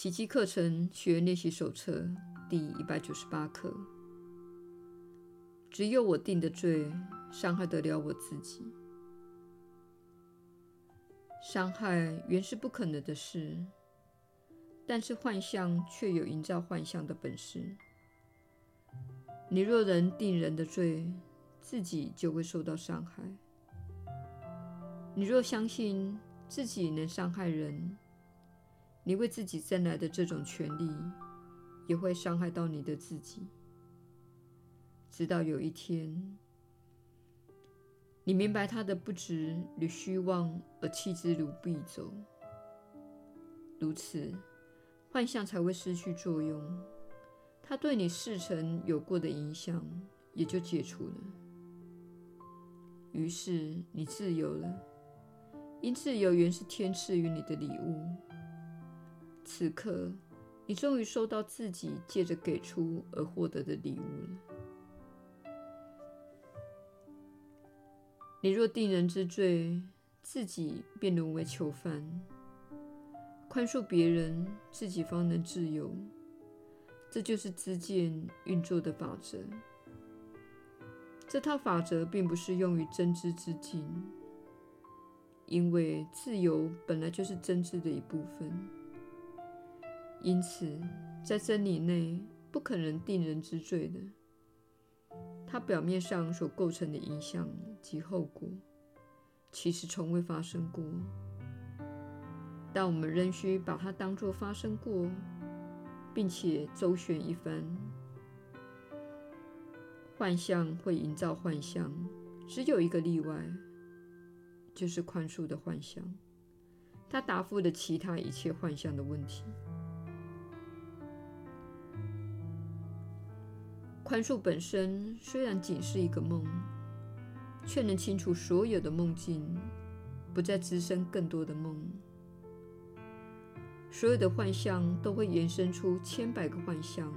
奇迹课程学练习手册第一百九十八课：只有我定的罪，伤害得了我自己。伤害原是不可能的事，但是幻象却有营造幻象的本事。你若能定人的罪，自己就会受到伤害。你若相信自己能伤害人，你为自己争来的这种权利，也会伤害到你的自己。直到有一天，你明白它的不值与虚妄，而弃之如敝帚。如此，幻象才会失去作用，它对你事成有过的影响也就解除了。于是你自由了，因自由原是天赐予你的礼物。此刻，你终于收到自己借着给出而获得的礼物了。你若定人之罪，自己便沦为囚犯；宽恕别人，自己方能自由。这就是知见运作的法则。这套法则并不适用于真知之境，因为自由本来就是真知的一部分。因此，在真理内不可能定人之罪的，它表面上所构成的影响及后果，其实从未发生过。但我们仍需把它当作发生过，并且周旋一番。幻象会营造幻象，只有一个例外，就是宽恕的幻象。它答复了其他一切幻象的问题。宽恕本身虽然仅是一个梦，却能清除所有的梦境，不再滋生更多的梦。所有的幻象都会延伸出千百个幻象，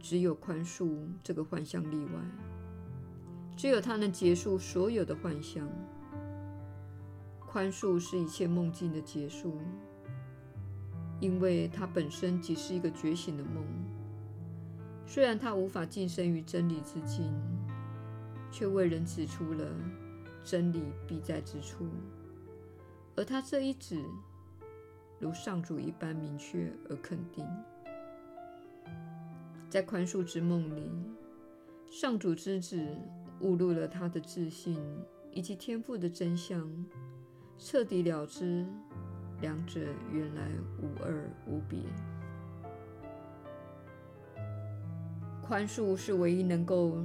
只有宽恕这个幻象例外。只有它能结束所有的幻象。宽恕是一切梦境的结束，因为它本身即是一个觉醒的梦。虽然他无法晋升于真理之境，却为人指出了真理必在之处，而他这一指，如上主一般明确而肯定。在宽恕之梦里，上主之子误入了他的自信以及天赋的真相，彻底了知两者原来无二无别。宽恕是唯一能够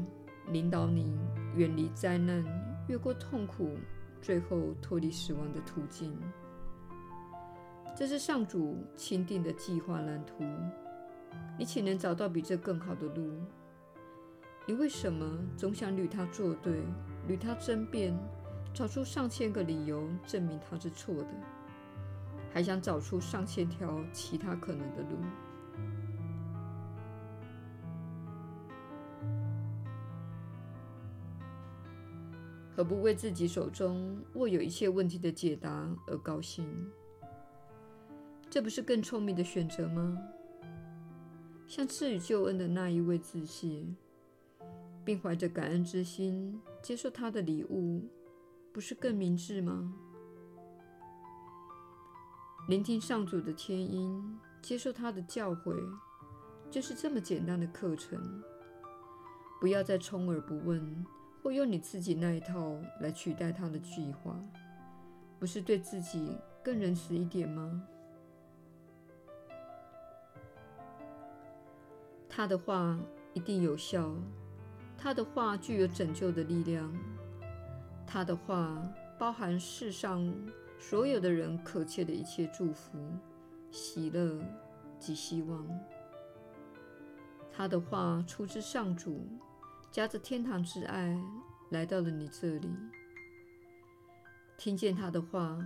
领导你远离灾难、越过痛苦、最后脱离死亡的途径。这是上主钦定的计划蓝图。你岂能找到比这更好的路？你为什么总想与他作对、与他争辩，找出上千个理由证明他是错的，还想找出上千条其他可能的路？何不为自己手中握有一切问题的解答而高兴？这不是更聪明的选择吗？向赐予救恩的那一位致谢，并怀着感恩之心接受他的礼物，不是更明智吗？聆听上主的天音，接受他的教诲，就是这么简单的课程。不要再充耳不闻。或用你自己那一套来取代他的计划，不是对自己更仁慈一点吗？他的话一定有效，他的话具有拯救的力量，他的话包含世上所有的人渴切的一切祝福、喜乐及希望。他的话出自上主。夹着天堂之爱来到了你这里，听见他的话，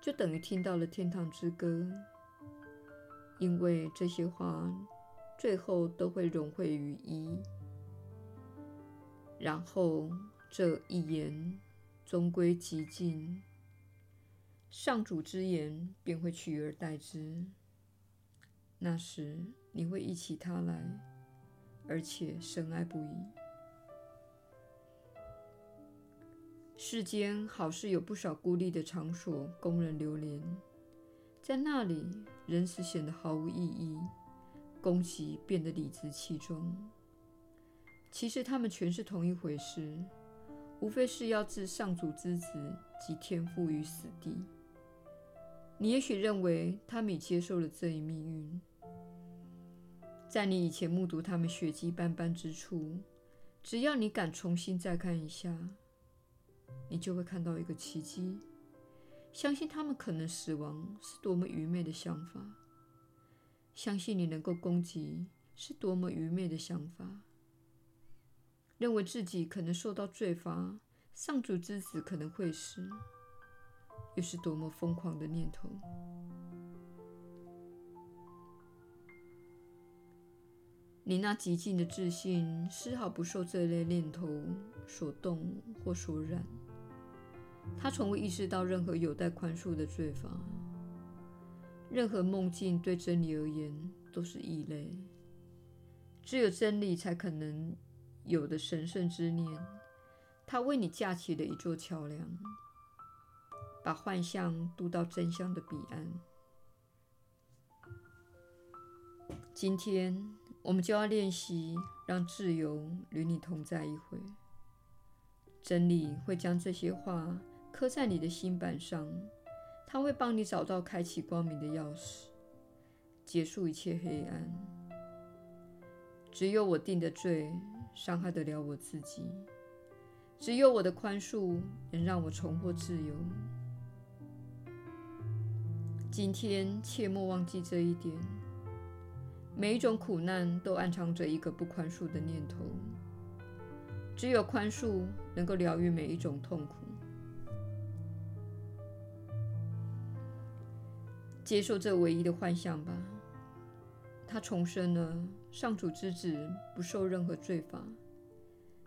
就等于听到了天堂之歌，因为这些话最后都会融汇于一，然后这一言终归极尽，上主之言便会取而代之。那时你会忆起他来，而且深爱不已。世间好似有不少孤立的场所供人流连，在那里，人死显得毫无意义，攻击变得理直气壮。其实他们全是同一回事，无非是要置上主之子及天父于死地。你也许认为他们已接受了这一命运，在你以前目睹他们血迹斑斑之处，只要你敢重新再看一下，你就会看到一个奇迹。相信他们可能死亡是多么愚昧的想法，相信你能够攻击是多么愚昧的想法。认为自己可能受到罪罚，上主之子可能会死，又是多么疯狂的念头！你那极尽的自信丝毫不受这类念头所动或所染，他从未意识到任何有待宽恕的罪罚，任何梦境对真理而言都是异类，只有真理才可能。有的神圣之念，他为你架起了一座桥梁，把幻象渡到真相的彼岸。今天，我们就要练习让自由与你同在一回。真理会将这些话刻在你的心板上，它会帮你找到开启光明的钥匙，结束一切黑暗。只有我定的罪。伤害得了我自己，只有我的宽恕能让我重获自由。今天切莫忘记这一点。每一种苦难都暗藏着一个不宽恕的念头，只有宽恕能够疗愈每一种痛苦。接受这唯一的幻象吧。他重生了，上主之子不受任何罪罚。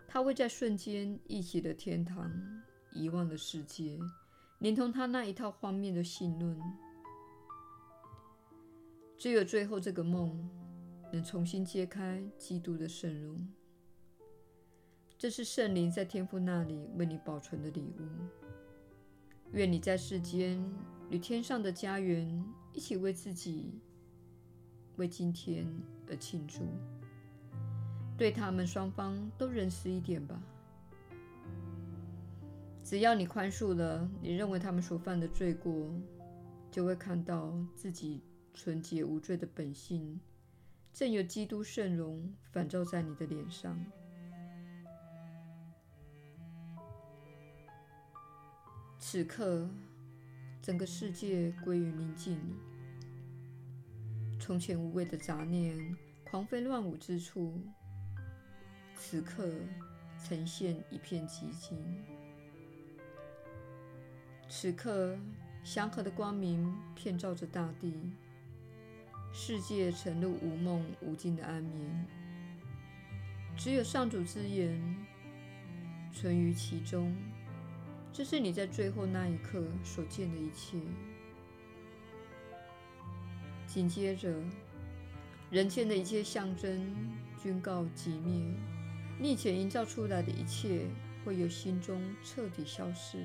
他会在瞬间忆起的天堂，遗忘了世界，连同他那一套荒谬的信论。只有最后这个梦，能重新揭开基督的圣容。这是圣灵在天父那里为你保存的礼物。愿你在世间与天上的家园一起为自己。为今天而庆祝，对他们双方都仁慈一点吧。只要你宽恕了你认为他们所犯的罪过，就会看到自己纯洁无罪的本性，正有基督圣容反照在你的脸上。此刻，整个世界归于宁静。从前无谓的杂念狂飞乱舞之处，此刻呈现一片寂静。此刻祥和的光明遍照着大地，世界沉入无梦无尽的安眠，只有上主之言存于其中。这是你在最后那一刻所见的一切。紧接着，人间的一切象征均告寂灭，你以前营造出来的一切会由心中彻底消失，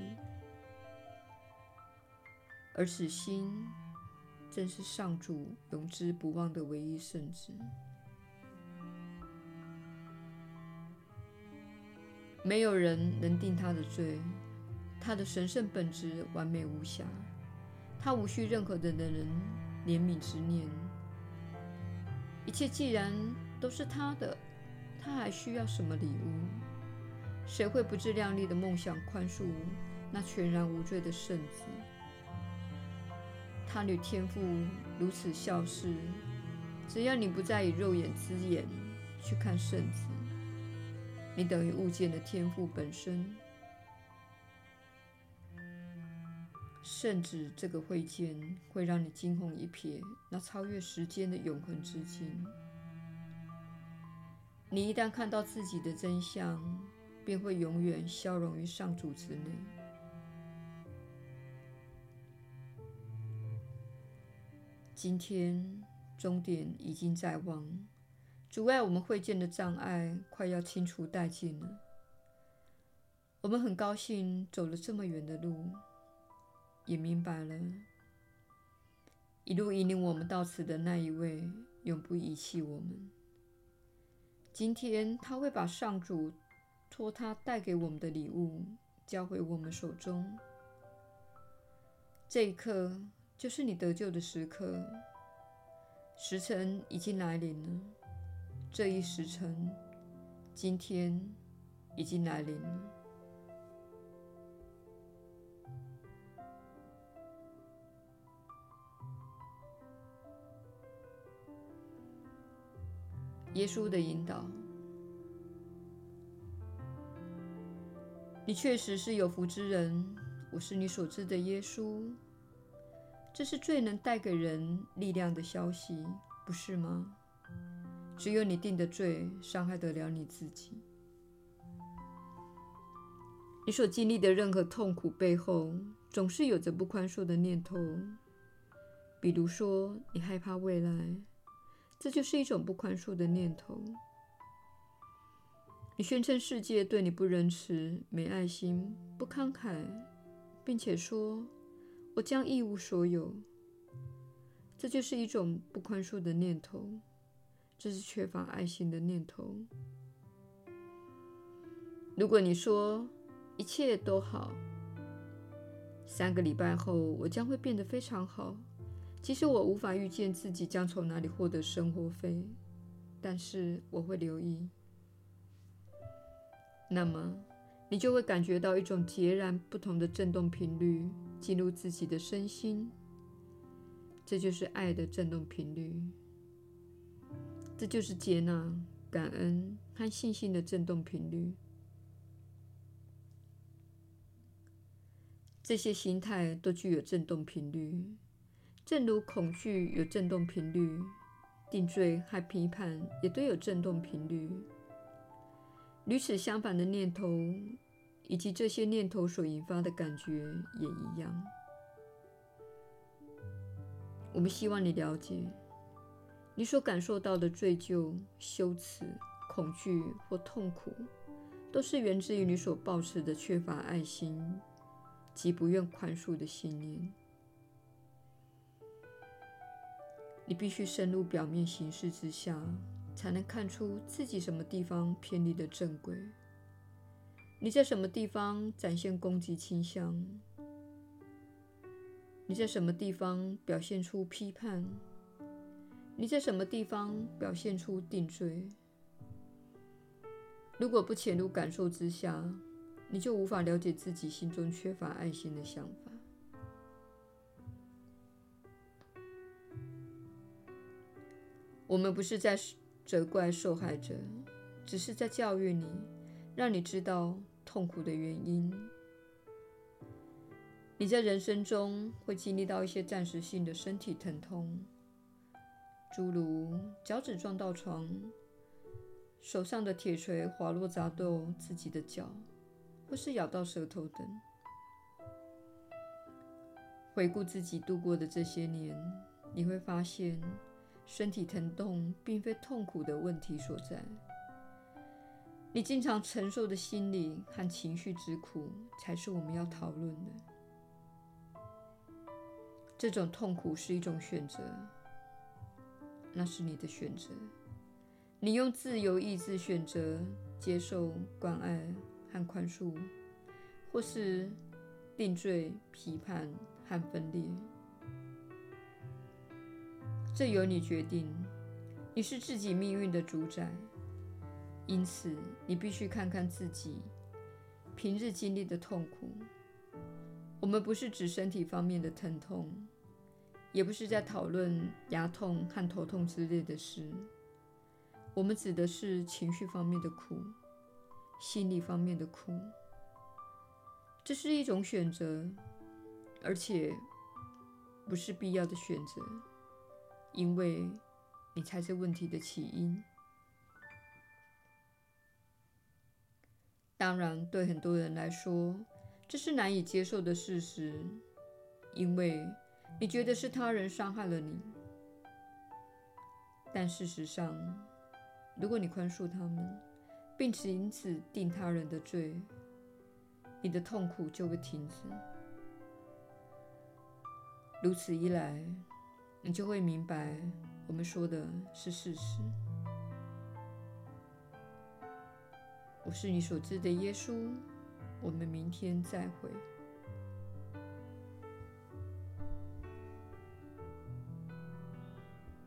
而此心正是上主永之不忘的唯一圣子。没有人能定他的罪，他的神圣本质完美无瑕，他无需任何的人。怜悯之念，一切既然都是他的，他还需要什么礼物？谁会不自量力的梦想宽恕那全然无罪的圣子？他的天赋如此消失，只要你不再以肉眼之眼去看圣子，你等于误见了天赋本身。圣子这个会见会让你惊鸿一瞥，那超越时间的永恒之境。你一旦看到自己的真相，便会永远消融于上主之内。今天终点已经在望，阻碍我们会见的障碍快要清除殆尽了。我们很高兴走了这么远的路，也明白了，一路引领我们到此的那一位永不遗弃我们。今天他会把上主托他带给我们的礼物交回我们手中。这一刻就是你得救的时刻，时辰已经来临了。这一时辰，今天已经来临了。耶稣的引导，你确实是有福之人。我是你所知的耶稣，这是最能带给人力量的消息，不是吗？只有你定的罪，伤害得了你自己。你所经历的任何痛苦背后，总是有着不宽恕的念头。比如说，你害怕未来。这就是一种不宽恕的念头。你宣称世界对你不仁慈、没爱心、不慷慨，并且说：“我将一无所有。”这就是一种不宽恕的念头，这是缺乏爱心的念头。如果你说一切都好，三个礼拜后我将会变得非常好。其实我无法预见自己将从哪里获得生活费，但是我会留意。那么，你就会感觉到一种截然不同的振动频率进入自己的身心。这就是爱的振动频率，这就是接纳、感恩和信心的振动频率。这些心态都具有振动频率。正如恐惧有振动频率，定罪和批判也都有振动频率。与此相反的念头，以及这些念头所引发的感觉也一样。我们希望你了解，你所感受到的罪疚、羞耻、恐惧或痛苦，都是源自于你所抱持的缺乏爱心及不愿宽恕的信念。你必须深入表面形式之下，才能看出自己什么地方偏离了正轨。你在什么地方展现攻击倾向？你在什么地方表现出批判？你在什么地方表现出定罪？如果不潜入感受之下，你就无法了解自己心中缺乏爱心的想法。我们不是在责怪受害者，只是在教育你，让你知道痛苦的原因。你在人生中会经历到一些暂时性的身体疼痛，诸如脚趾撞到床、手上的铁锤滑落砸到自己的脚，或是咬到舌头等。回顾自己度过的这些年，你会发现。身体疼痛并非痛苦的问题所在，你经常承受的心理和情绪之苦才是我们要讨论的。这种痛苦是一种选择，那是你的选择。你用自由意志选择接受关爱和宽恕，或是定罪、批判和分裂。这由你决定，你是自己命运的主宰，因此你必须看看自己平日经历的痛苦。我们不是指身体方面的疼痛，也不是在讨论牙痛和头痛之类的事。我们指的是情绪方面的苦，心理方面的苦。这是一种选择，而且不是必要的选择。因为你才是问题的起因。当然，对很多人来说，这是难以接受的事实，因为你觉得是他人伤害了你。但事实上，如果你宽恕他们，并且因此定他人的罪，你的痛苦就会停止。如此一来，你就会明白我们说的是事实。我是你所知的耶稣。我们明天再会。